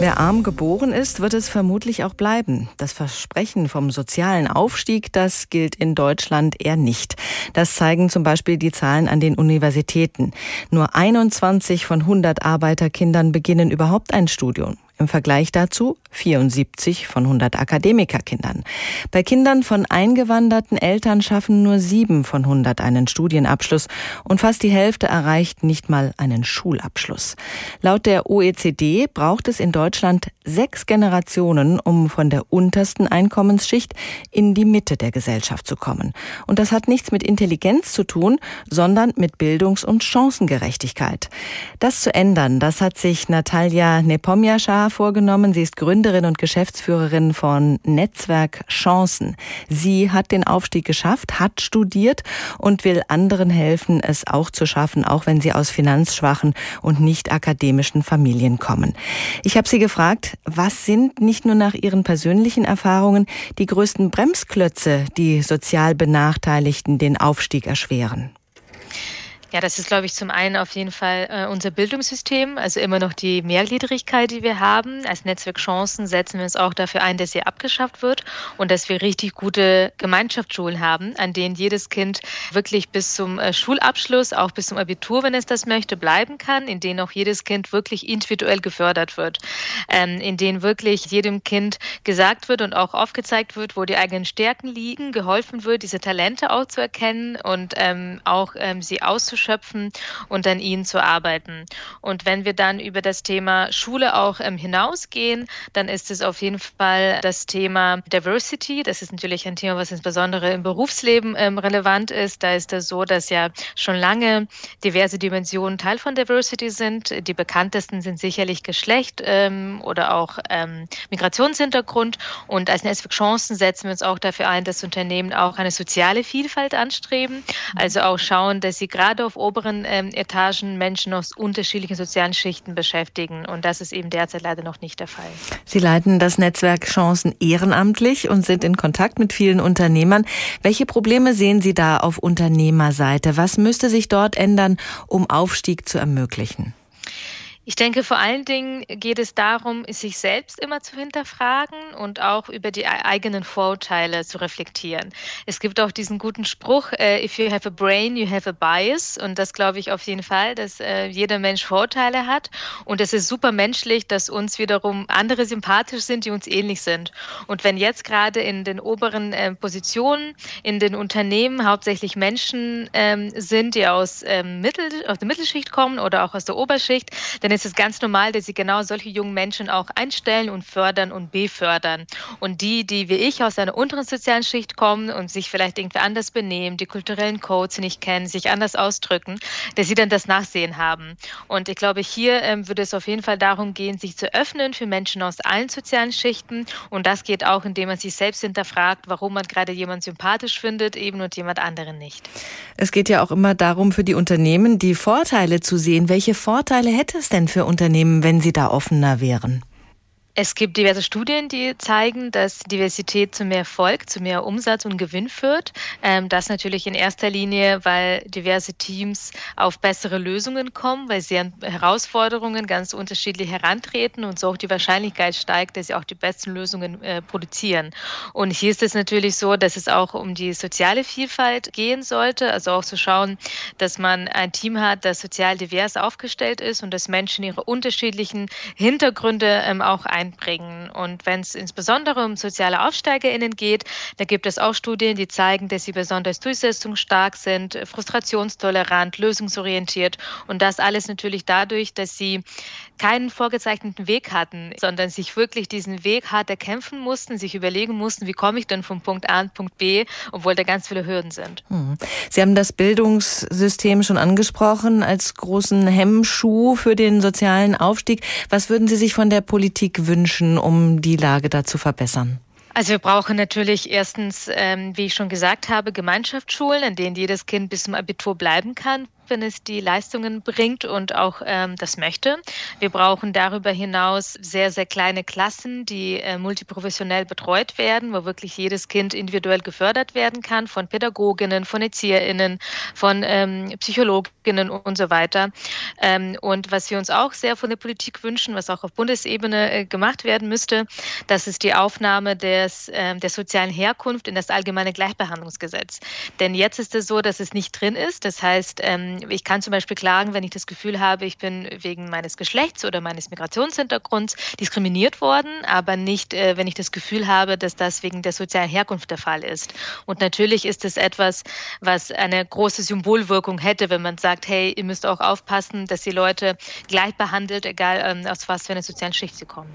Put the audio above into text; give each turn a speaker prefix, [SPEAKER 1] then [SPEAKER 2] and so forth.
[SPEAKER 1] Wer arm geboren ist, wird es vermutlich auch bleiben. Das Versprechen vom sozialen Aufstieg, das gilt in Deutschland eher nicht. Das zeigen zum Beispiel die Zahlen an den Universitäten. Nur 21 von 100 Arbeiterkindern beginnen überhaupt ein Studium. Im Vergleich dazu 74 von 100 Akademikerkindern. Bei Kindern von eingewanderten Eltern schaffen nur sieben von 100 einen Studienabschluss und fast die Hälfte erreicht nicht mal einen Schulabschluss. Laut der OECD braucht es in Deutschland sechs Generationen, um von der untersten Einkommensschicht in die Mitte der Gesellschaft zu kommen. Und das hat nichts mit Intelligenz zu tun, sondern mit Bildungs- und Chancengerechtigkeit. Das zu ändern, das hat sich Natalia Vorgenommen. Sie ist Gründerin und Geschäftsführerin von Netzwerk Chancen. Sie hat den Aufstieg geschafft, hat studiert und will anderen helfen, es auch zu schaffen, auch wenn sie aus finanzschwachen und nicht akademischen Familien kommen. Ich habe sie gefragt, was sind nicht nur nach ihren persönlichen Erfahrungen die größten Bremsklötze, die sozial Benachteiligten den Aufstieg erschweren?
[SPEAKER 2] Ja, das ist, glaube ich, zum einen auf jeden Fall äh, unser Bildungssystem, also immer noch die Mehrgliedrigkeit, die wir haben. Als Netzwerk Chancen setzen wir uns auch dafür ein, dass sie abgeschafft wird und dass wir richtig gute Gemeinschaftsschulen haben, an denen jedes Kind wirklich bis zum äh, Schulabschluss, auch bis zum Abitur, wenn es das möchte, bleiben kann, in denen auch jedes Kind wirklich individuell gefördert wird, ähm, in denen wirklich jedem Kind gesagt wird und auch aufgezeigt wird, wo die eigenen Stärken liegen, geholfen wird, diese Talente auch zu erkennen und ähm, auch ähm, sie auszuschöpfen schöpfen und an ihnen zu arbeiten. Und wenn wir dann über das Thema Schule auch ähm, hinausgehen, dann ist es auf jeden Fall das Thema Diversity. Das ist natürlich ein Thema, was insbesondere im Berufsleben ähm, relevant ist. Da ist es so, dass ja schon lange diverse Dimensionen Teil von Diversity sind. Die bekanntesten sind sicherlich Geschlecht ähm, oder auch ähm, Migrationshintergrund. Und als Netzwerk Chancen setzen wir uns auch dafür ein, dass Unternehmen auch eine soziale Vielfalt anstreben. Also auch schauen, dass sie gerade auf oberen ähm, Etagen Menschen aus unterschiedlichen sozialen Schichten beschäftigen. Und das ist eben derzeit leider noch nicht der Fall.
[SPEAKER 1] Sie leiten das Netzwerk Chancen ehrenamtlich und sind in Kontakt mit vielen Unternehmern. Welche Probleme sehen Sie da auf Unternehmerseite? Was müsste sich dort ändern, um Aufstieg zu ermöglichen?
[SPEAKER 2] Ich denke, vor allen Dingen geht es darum, sich selbst immer zu hinterfragen und auch über die eigenen Vorurteile zu reflektieren. Es gibt auch diesen guten Spruch, äh, if you have a brain, you have a bias. Und das glaube ich auf jeden Fall, dass äh, jeder Mensch Vorurteile hat. Und es ist super menschlich, dass uns wiederum andere sympathisch sind, die uns ähnlich sind. Und wenn jetzt gerade in den oberen äh, Positionen, in den Unternehmen hauptsächlich Menschen ähm, sind, die aus, ähm, Mittel, aus der Mittelschicht kommen oder auch aus der Oberschicht, dann ist es ganz normal, dass sie genau solche jungen Menschen auch einstellen und fördern und befördern. Und die, die wie ich aus einer unteren sozialen Schicht kommen und sich vielleicht irgendwie anders benehmen, die kulturellen Codes nicht kennen, sich anders ausdrücken, dass sie dann das Nachsehen haben. Und ich glaube, hier ähm, würde es auf jeden Fall darum gehen, sich zu öffnen für Menschen aus allen sozialen Schichten. Und das geht auch, indem man sich selbst hinterfragt, warum man gerade jemanden sympathisch findet, eben und jemand anderen nicht.
[SPEAKER 1] Es geht ja auch immer darum, für die Unternehmen die Vorteile zu sehen. Welche Vorteile hätte es denn für Unternehmen, wenn sie da offener wären?
[SPEAKER 2] Es gibt diverse Studien, die zeigen, dass Diversität zu mehr Erfolg, zu mehr Umsatz und Gewinn führt. Ähm, das natürlich in erster Linie, weil diverse Teams auf bessere Lösungen kommen, weil sie an Herausforderungen ganz unterschiedlich herantreten und so auch die Wahrscheinlichkeit steigt, dass sie auch die besten Lösungen äh, produzieren. Und hier ist es natürlich so, dass es auch um die soziale Vielfalt gehen sollte, also auch zu schauen, dass man ein Team hat, das sozial divers aufgestellt ist und dass Menschen ihre unterschiedlichen Hintergründe ähm, auch ein einbringen. Und wenn es insbesondere um soziale AufsteigerInnen geht, da gibt es auch Studien, die zeigen, dass sie besonders durchsetzungsstark sind, frustrationstolerant, lösungsorientiert und das alles natürlich dadurch, dass sie keinen vorgezeichneten Weg hatten, sondern sich wirklich diesen Weg hart erkämpfen mussten, sich überlegen mussten, wie komme ich denn von Punkt A an Punkt B, obwohl da ganz viele Hürden sind.
[SPEAKER 1] Hm. Sie haben das Bildungssystem schon angesprochen als großen Hemmschuh für den sozialen Aufstieg. Was würden Sie sich von der Politik wünschen, um die Lage da zu verbessern?
[SPEAKER 2] Also wir brauchen natürlich erstens, ähm, wie ich schon gesagt habe, Gemeinschaftsschulen, in denen jedes Kind bis zum Abitur bleiben kann, wenn es die Leistungen bringt und auch ähm, das möchte. Wir brauchen darüber hinaus sehr, sehr kleine Klassen, die äh, multiprofessionell betreut werden, wo wirklich jedes Kind individuell gefördert werden kann von Pädagoginnen, von ErzieherInnen, von ähm, Psychologinnen und so weiter. Ähm, und was wir uns auch sehr von der Politik wünschen, was auch auf Bundesebene äh, gemacht werden müsste, das ist die Aufnahme des, äh, der sozialen Herkunft in das allgemeine Gleichbehandlungsgesetz. Denn jetzt ist es so, dass es nicht drin ist. Das heißt, ähm, ich kann zum Beispiel klagen, wenn ich das Gefühl habe, ich bin wegen meines Geschlechts oder meines Migrationshintergrunds diskriminiert worden, aber nicht, äh, wenn ich das Gefühl habe, dass das wegen der sozialen Herkunft der Fall ist. Und natürlich ist es etwas, was eine große Symbolwirkung hätte, wenn man sagt, hey, ihr müsst auch aufpassen, dass die Leute gleich behandelt, egal ähm, aus was für einer sozialen Schicht sie kommen.